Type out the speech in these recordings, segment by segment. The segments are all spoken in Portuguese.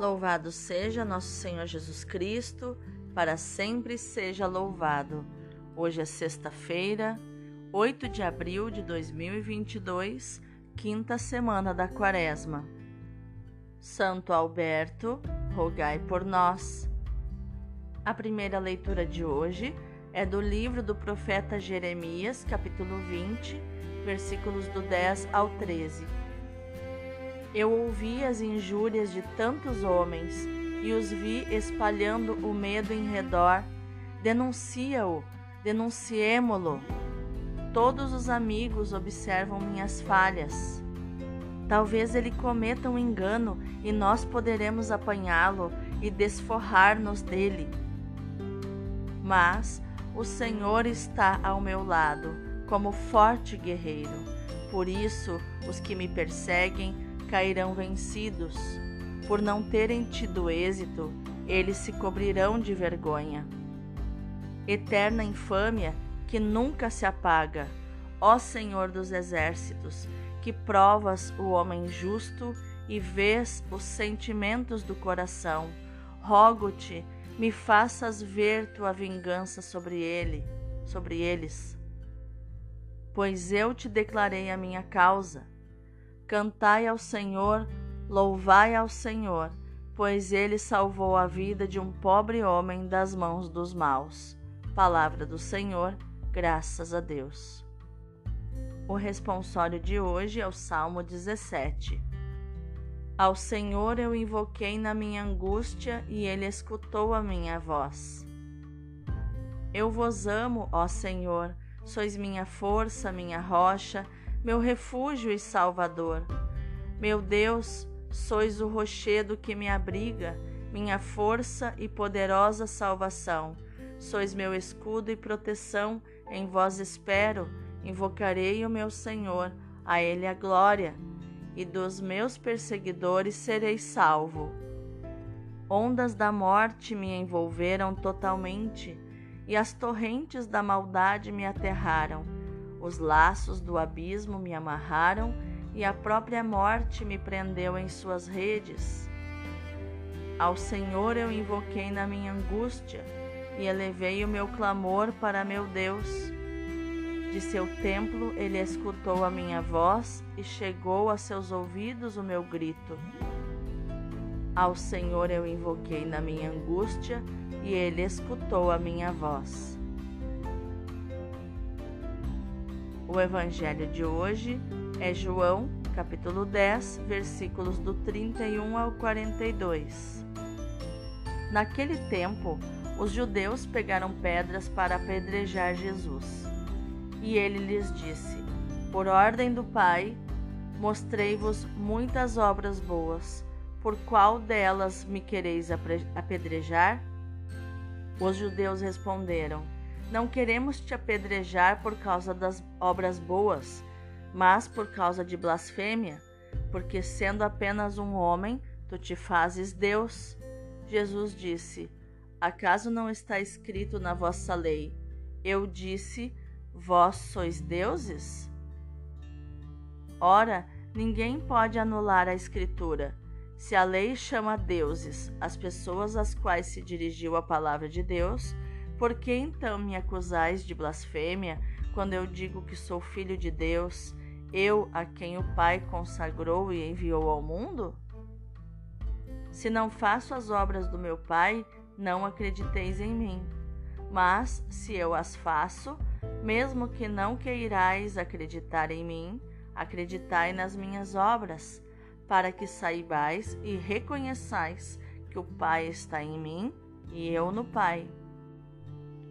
Louvado seja nosso Senhor Jesus Cristo, para sempre seja louvado. Hoje é sexta-feira, 8 de abril de 2022, quinta semana da Quaresma. Santo Alberto, rogai por nós. A primeira leitura de hoje é do livro do profeta Jeremias, capítulo 20, versículos do 10 ao 13 eu ouvi as injúrias de tantos homens e os vi espalhando o medo em redor. Denuncia-o, denunciemo-lo. Todos os amigos observam minhas falhas. Talvez ele cometa um engano e nós poderemos apanhá-lo e desforrar-nos dele. Mas o Senhor está ao meu lado, como forte guerreiro. Por isso, os que me perseguem cairão vencidos. Por não terem tido êxito, eles se cobrirão de vergonha. Eterna infâmia que nunca se apaga, ó Senhor dos exércitos, que provas o homem justo e vês os sentimentos do coração. Rogo-te, me faças ver tua vingança sobre ele, sobre eles. Pois eu te declarei a minha causa Cantai ao Senhor, louvai ao Senhor, pois ele salvou a vida de um pobre homem das mãos dos maus. Palavra do Senhor, graças a Deus. O responsório de hoje é o Salmo 17. Ao Senhor eu invoquei na minha angústia e ele escutou a minha voz. Eu vos amo, ó Senhor, sois minha força, minha rocha, meu refúgio e salvador. Meu Deus, sois o rochedo que me abriga, minha força e poderosa salvação. Sois meu escudo e proteção, em vós espero, invocarei o meu Senhor, a Ele a glória, e dos meus perseguidores serei salvo. Ondas da morte me envolveram totalmente, e as torrentes da maldade me aterraram os laços do abismo me amarraram e a própria morte me prendeu em suas redes. Ao Senhor eu invoquei na minha angústia e elevei o meu clamor para meu Deus. De seu templo ele escutou a minha voz e chegou a seus ouvidos o meu grito. Ao Senhor eu invoquei na minha angústia e ele escutou a minha voz. O evangelho de hoje é João, capítulo 10, versículos do 31 ao 42. Naquele tempo, os judeus pegaram pedras para apedrejar Jesus. E ele lhes disse: Por ordem do Pai, mostrei-vos muitas obras boas. Por qual delas me quereis apedrejar? Os judeus responderam: não queremos te apedrejar por causa das obras boas, mas por causa de blasfêmia, porque sendo apenas um homem, tu te fazes Deus. Jesus disse: Acaso não está escrito na vossa lei? Eu disse: Vós sois deuses? Ora, ninguém pode anular a Escritura. Se a lei chama deuses as pessoas às quais se dirigiu a palavra de Deus, por que então me acusais de blasfêmia quando eu digo que sou filho de Deus, eu a quem o Pai consagrou e enviou ao mundo? Se não faço as obras do meu Pai, não acrediteis em mim. Mas, se eu as faço, mesmo que não queirais acreditar em mim, acreditai nas minhas obras, para que saibais e reconheçais que o Pai está em mim e eu no Pai.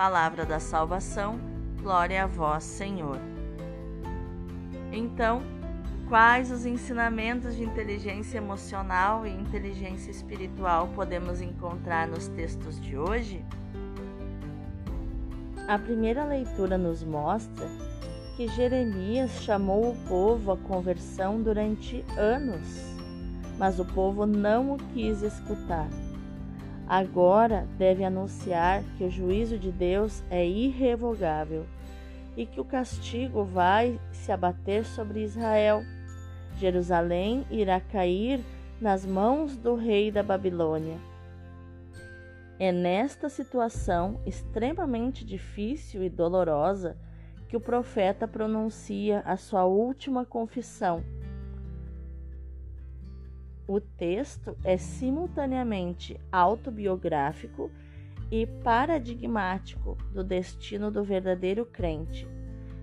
Palavra da salvação, glória a vós, Senhor. Então, Quais os ensinamentos de inteligência emocional e inteligência espiritual podemos encontrar nos textos de hoje? A primeira leitura nos mostra que Jeremias chamou o povo à conversão durante anos, mas o povo não o quis escutar. Agora deve anunciar que o juízo de Deus é irrevogável e que o castigo vai se abater sobre Israel. Jerusalém irá cair nas mãos do rei da Babilônia. É nesta situação extremamente difícil e dolorosa que o profeta pronuncia a sua última confissão. O texto é simultaneamente autobiográfico e paradigmático do destino do verdadeiro crente.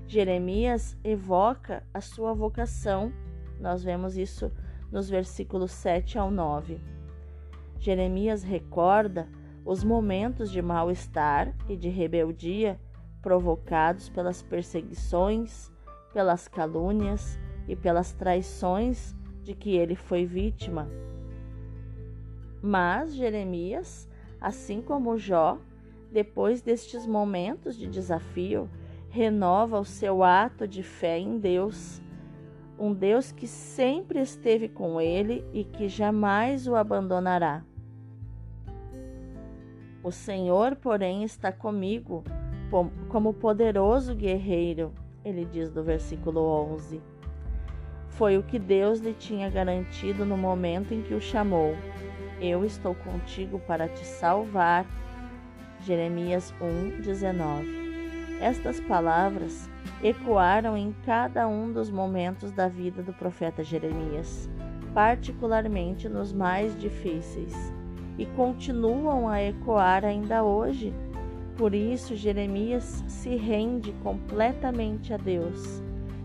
Jeremias evoca a sua vocação, nós vemos isso nos versículos 7 ao 9. Jeremias recorda os momentos de mal-estar e de rebeldia provocados pelas perseguições, pelas calúnias e pelas traições de que ele foi vítima. Mas Jeremias Assim como Jó, depois destes momentos de desafio, renova o seu ato de fé em Deus, um Deus que sempre esteve com ele e que jamais o abandonará. O Senhor, porém, está comigo como poderoso guerreiro, ele diz no versículo 11. Foi o que Deus lhe tinha garantido no momento em que o chamou. Eu estou contigo para te salvar. Jeremias 1, 19. Estas palavras ecoaram em cada um dos momentos da vida do profeta Jeremias, particularmente nos mais difíceis, e continuam a ecoar ainda hoje. Por isso, Jeremias se rende completamente a Deus,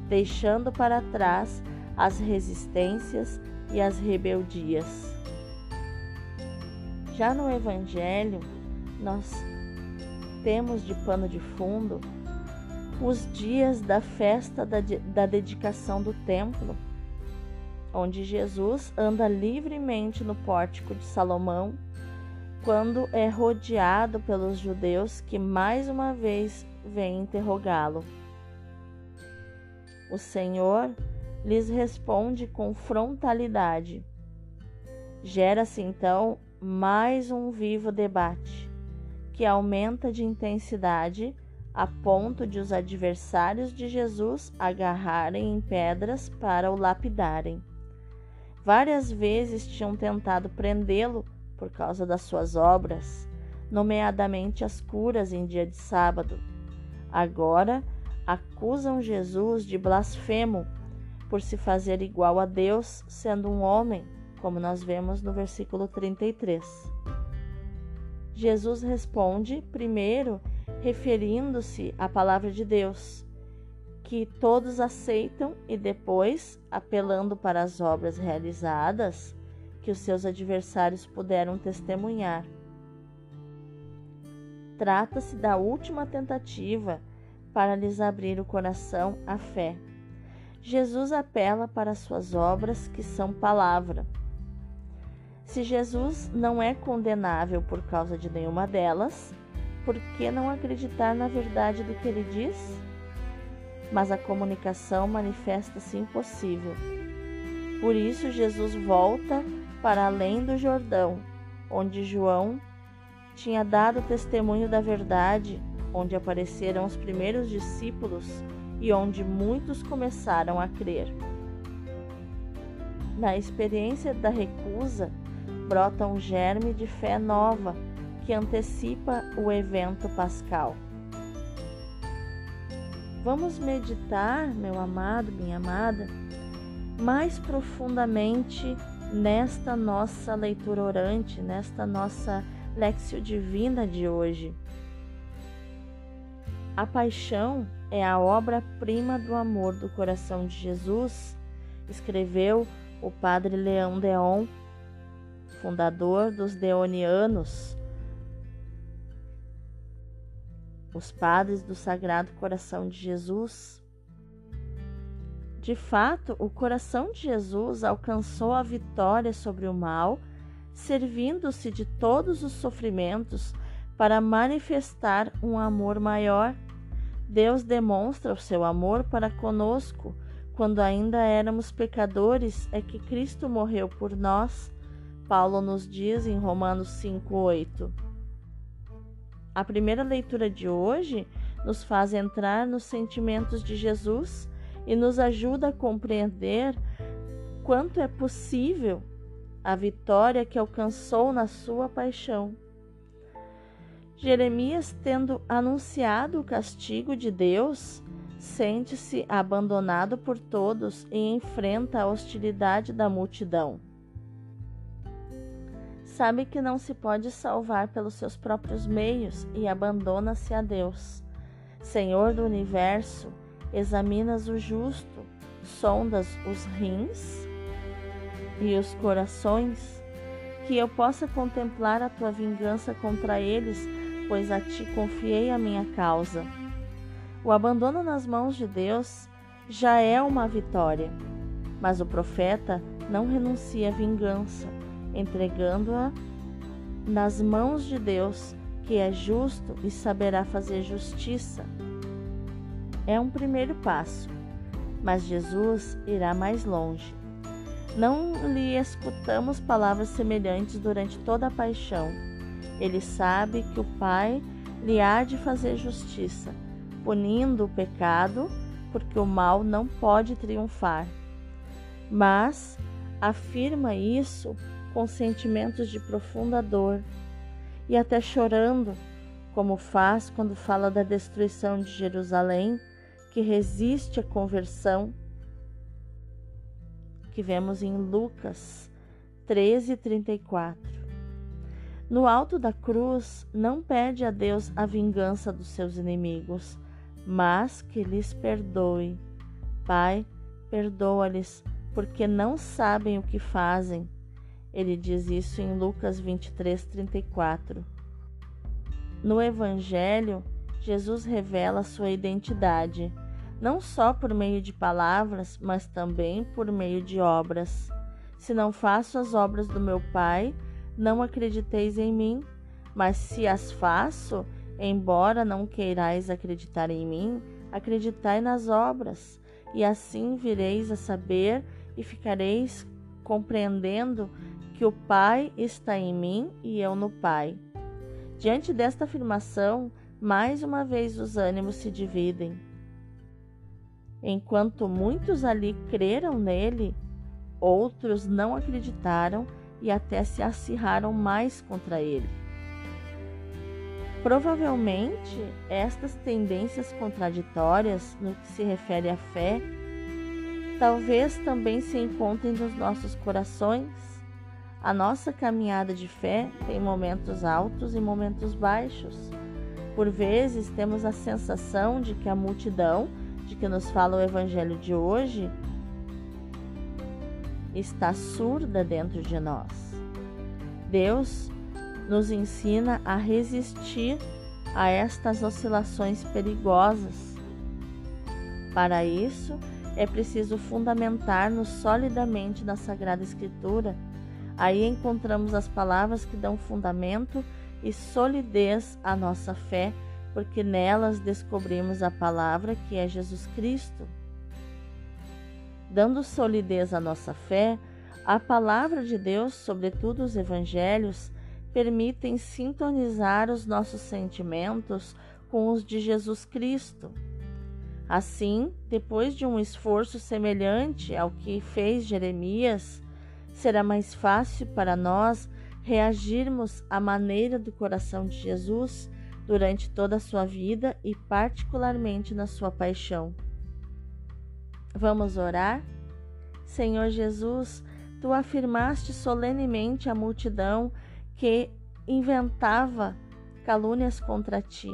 deixando para trás as resistências e as rebeldias. Já no Evangelho, nós temos de pano de fundo os dias da festa da, da dedicação do templo, onde Jesus anda livremente no pórtico de Salomão, quando é rodeado pelos judeus que mais uma vez vêm interrogá-lo. O Senhor lhes responde com frontalidade. Gera-se então mais um vivo debate, que aumenta de intensidade a ponto de os adversários de Jesus agarrarem em pedras para o lapidarem. Várias vezes tinham tentado prendê-lo por causa das suas obras, nomeadamente as curas em dia de sábado. Agora acusam Jesus de blasfemo por se fazer igual a Deus, sendo um homem como nós vemos no versículo 33. Jesus responde, primeiro, referindo-se à palavra de Deus, que todos aceitam, e depois, apelando para as obras realizadas, que os seus adversários puderam testemunhar. Trata-se da última tentativa para lhes abrir o coração à fé. Jesus apela para suas obras, que são palavra se Jesus não é condenável por causa de nenhuma delas, por que não acreditar na verdade do que ele diz? Mas a comunicação manifesta-se impossível. Por isso, Jesus volta para além do Jordão, onde João tinha dado testemunho da verdade, onde apareceram os primeiros discípulos e onde muitos começaram a crer. Na experiência da recusa, brota um germe de fé nova que antecipa o evento pascal. Vamos meditar, meu amado, minha amada, mais profundamente nesta nossa leitura orante, nesta nossa Lexio Divina de hoje. A paixão é a obra-prima do amor do coração de Jesus, escreveu o padre Leão Deon fundador dos Deonianos, os padres do Sagrado Coração de Jesus. De fato, o coração de Jesus alcançou a vitória sobre o mal, servindo-se de todos os sofrimentos para manifestar um amor maior. Deus demonstra o seu amor para conosco. Quando ainda éramos pecadores, é que Cristo morreu por nós. Paulo nos diz em Romanos 5:8. A primeira leitura de hoje nos faz entrar nos sentimentos de Jesus e nos ajuda a compreender quanto é possível a vitória que alcançou na sua paixão. Jeremias, tendo anunciado o castigo de Deus, sente-se abandonado por todos e enfrenta a hostilidade da multidão. Sabe que não se pode salvar pelos seus próprios meios e abandona-se a Deus. Senhor do universo, examinas o justo, sondas os rins e os corações, que eu possa contemplar a tua vingança contra eles, pois a ti confiei a minha causa. O abandono nas mãos de Deus já é uma vitória, mas o profeta não renuncia à vingança, entregando-a nas mãos de Deus, que é justo e saberá fazer justiça é um primeiro passo, mas Jesus irá mais longe. Não lhe escutamos palavras semelhantes durante toda a paixão. Ele sabe que o Pai lhe há de fazer justiça, punindo o pecado, porque o mal não pode triunfar. Mas afirma isso com sentimentos de profunda dor e até chorando, como faz quando fala da destruição de Jerusalém que resiste à conversão, que vemos em Lucas 13, 34. No alto da cruz, não pede a Deus a vingança dos seus inimigos, mas que lhes perdoe. Pai, perdoa-lhes, porque não sabem o que fazem. Ele diz isso em Lucas 23, 34. No Evangelho, Jesus revela sua identidade não só por meio de palavras, mas também por meio de obras. Se não faço as obras do meu Pai, não acrediteis em mim, mas se as faço, embora não queirais acreditar em mim, acreditai nas obras, e assim vireis a saber e ficareis compreendendo que o Pai está em mim e eu no Pai. Diante desta afirmação, mais uma vez os ânimos se dividem. Enquanto muitos ali creram nele, outros não acreditaram e até se acirraram mais contra ele. Provavelmente, estas tendências contraditórias no que se refere à fé, talvez também se encontrem nos nossos corações. A nossa caminhada de fé tem momentos altos e momentos baixos. Por vezes, temos a sensação de que a multidão de que nos fala o Evangelho de hoje está surda dentro de nós. Deus nos ensina a resistir a estas oscilações perigosas. Para isso, é preciso fundamentar-nos solidamente na Sagrada Escritura. Aí encontramos as palavras que dão fundamento e solidez à nossa fé porque nelas descobrimos a palavra que é Jesus Cristo. Dando solidez à nossa fé, a palavra de Deus, sobretudo os evangelhos, permitem sintonizar os nossos sentimentos com os de Jesus Cristo. Assim, depois de um esforço semelhante ao que fez Jeremias, será mais fácil para nós reagirmos à maneira do coração de Jesus durante toda a sua vida e, particularmente, na sua paixão. Vamos orar? Senhor Jesus, tu afirmaste solenemente à multidão que inventava calúnias contra ti.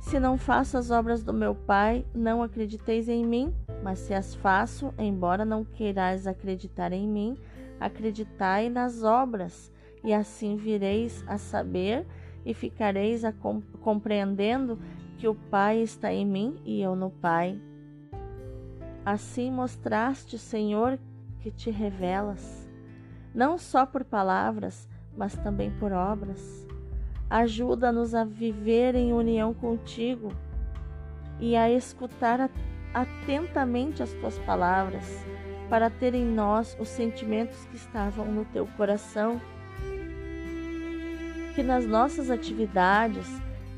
Se não faço as obras do meu Pai, não acrediteis em mim, mas se as faço, embora não queirais acreditar em mim, acreditai nas obras, e assim vireis a saber e ficareis a compreendendo que o Pai está em mim e eu no Pai. Assim mostraste, Senhor, que te revelas, não só por palavras, mas também por obras. Ajuda-nos a viver em união contigo e a escutar atentamente as tuas palavras, para ter em nós os sentimentos que estavam no teu coração. Que nas nossas atividades,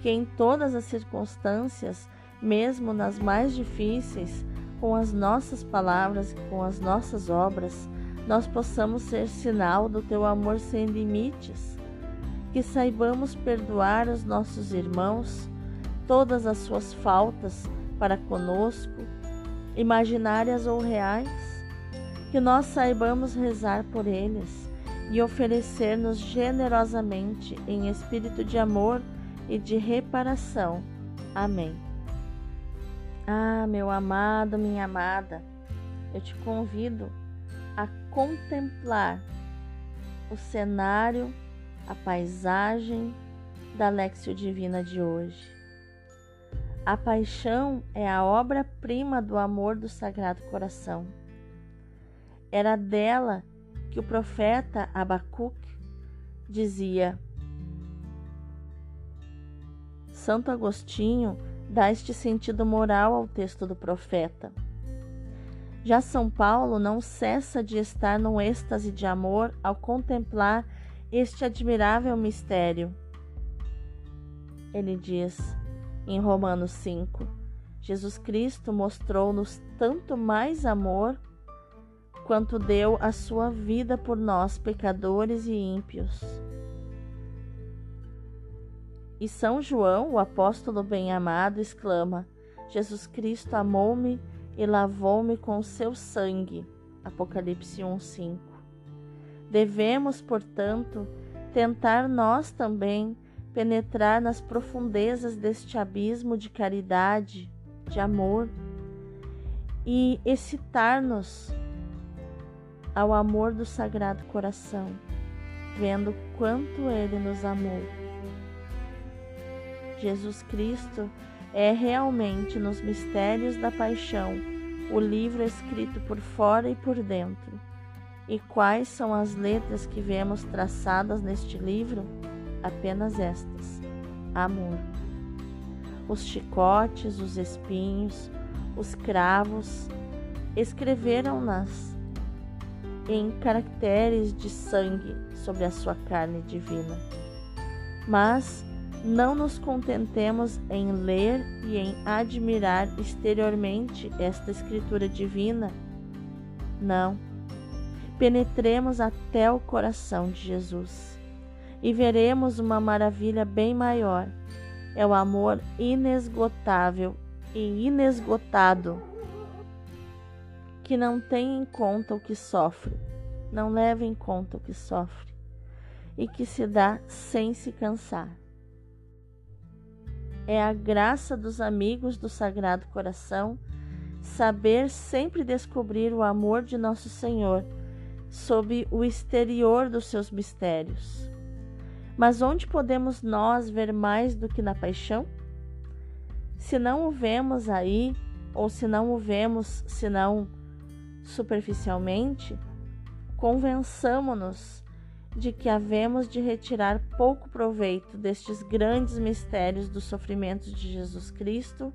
que em todas as circunstâncias, mesmo nas mais difíceis, com as nossas palavras, com as nossas obras, nós possamos ser sinal do teu amor sem limites, que saibamos perdoar os nossos irmãos todas as suas faltas para conosco, imaginárias ou reais, que nós saibamos rezar por eles e oferecer-nos generosamente em espírito de amor e de reparação. Amém. Ah, meu amado, minha amada, eu te convido a contemplar o cenário, a paisagem da Lexio Divina de hoje. A paixão é a obra-prima do amor do Sagrado Coração. Era dela que o profeta Abacuque dizia: Santo Agostinho dá este sentido moral ao texto do profeta. Já São Paulo não cessa de estar num êxtase de amor ao contemplar este admirável mistério. Ele diz em Romanos 5: Jesus Cristo mostrou-nos tanto mais amor quanto deu a sua vida por nós, pecadores e ímpios. E São João, o apóstolo bem-amado, exclama: Jesus Cristo amou-me e lavou-me com seu sangue. Apocalipse 1:5. Devemos, portanto, tentar nós também penetrar nas profundezas deste abismo de caridade, de amor e excitar-nos ao amor do Sagrado Coração, vendo quanto ele nos amou. Jesus Cristo é realmente nos mistérios da paixão o livro escrito por fora e por dentro. E quais são as letras que vemos traçadas neste livro? Apenas estas: amor. Os chicotes, os espinhos, os cravos escreveram-nas em caracteres de sangue sobre a sua carne divina. Mas não nos contentemos em ler e em admirar exteriormente esta Escritura divina. Não. Penetremos até o coração de Jesus e veremos uma maravilha bem maior. É o amor inesgotável e inesgotado que não tem em conta o que sofre, não leva em conta o que sofre e que se dá sem se cansar é a graça dos amigos do Sagrado Coração saber sempre descobrir o amor de Nosso Senhor sob o exterior dos seus mistérios. Mas onde podemos nós ver mais do que na paixão? Se não o vemos aí, ou se não o vemos senão superficialmente, convençamo-nos de que havemos de retirar pouco proveito destes grandes mistérios dos sofrimentos de Jesus Cristo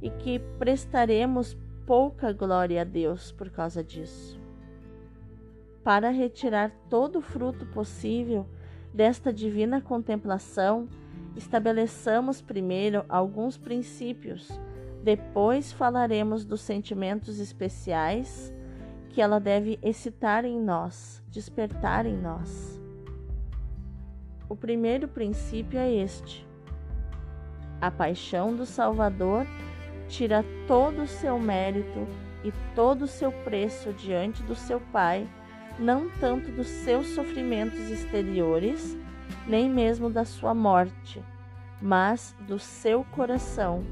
e que prestaremos pouca glória a Deus por causa disso. Para retirar todo o fruto possível desta divina contemplação, estabeleçamos primeiro alguns princípios, depois falaremos dos sentimentos especiais que ela deve excitar em nós, despertar em nós. O primeiro princípio é este: a paixão do Salvador tira todo o seu mérito e todo o seu preço diante do seu Pai, não tanto dos seus sofrimentos exteriores, nem mesmo da sua morte, mas do seu coração,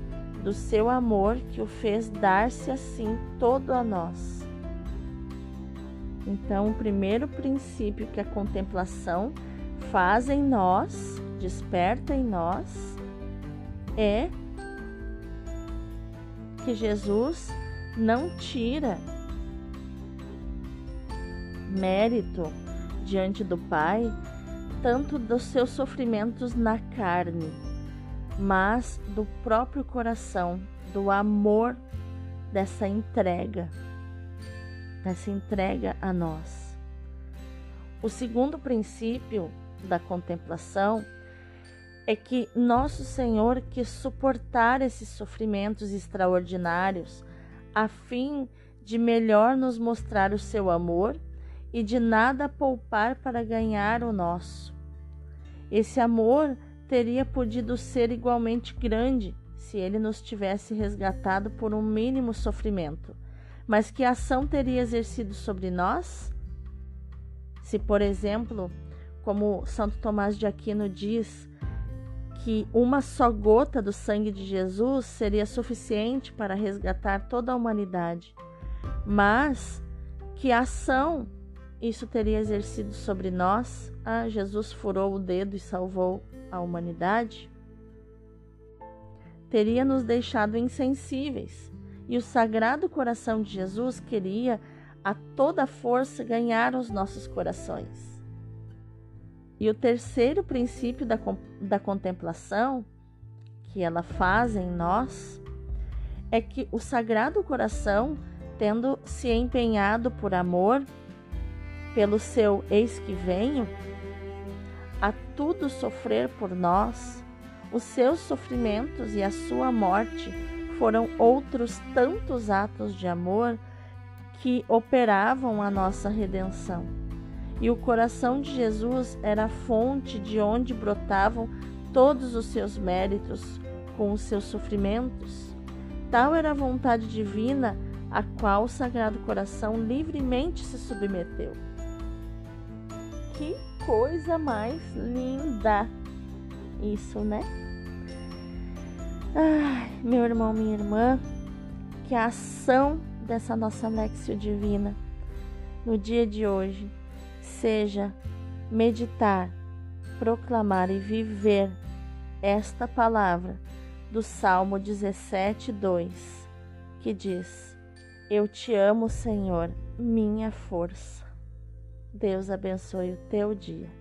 do seu amor que o fez dar-se assim todo a nós. Então, o primeiro princípio que a contemplação faz em nós, desperta em nós, é que Jesus não tira mérito diante do Pai tanto dos seus sofrimentos na carne, mas do próprio coração, do amor dessa entrega, dessa entrega a nós. O segundo princípio da contemplação é que nosso Senhor quis suportar esses sofrimentos extraordinários a fim de melhor nos mostrar o seu amor e de nada poupar para ganhar o nosso. Esse amor teria podido ser igualmente grande se ele nos tivesse resgatado por um mínimo sofrimento. Mas que ação teria exercido sobre nós? Se, por exemplo, como Santo Tomás de Aquino diz, que uma só gota do sangue de Jesus seria suficiente para resgatar toda a humanidade, mas que ação isso teria exercido sobre nós? Ah, Jesus furou o dedo e salvou a humanidade? Teria nos deixado insensíveis, e o Sagrado Coração de Jesus queria a toda força ganhar os nossos corações. E o terceiro princípio da, da contemplação que ela faz em nós é que o Sagrado Coração, tendo se empenhado por amor, pelo seu eis que venho, a tudo sofrer por nós, os seus sofrimentos e a sua morte foram outros tantos atos de amor que operavam a nossa redenção e o coração de Jesus era a fonte de onde brotavam todos os seus méritos com os seus sofrimentos. Tal era a vontade divina a qual o Sagrado Coração livremente se submeteu. Que coisa mais linda! Isso, né? Ai, meu irmão, minha irmã, que a ação dessa nossa Lexio Divina no dia de hoje seja meditar, proclamar e viver esta palavra do Salmo 17, 2, que diz: Eu te amo, Senhor, minha força. Deus abençoe o teu dia.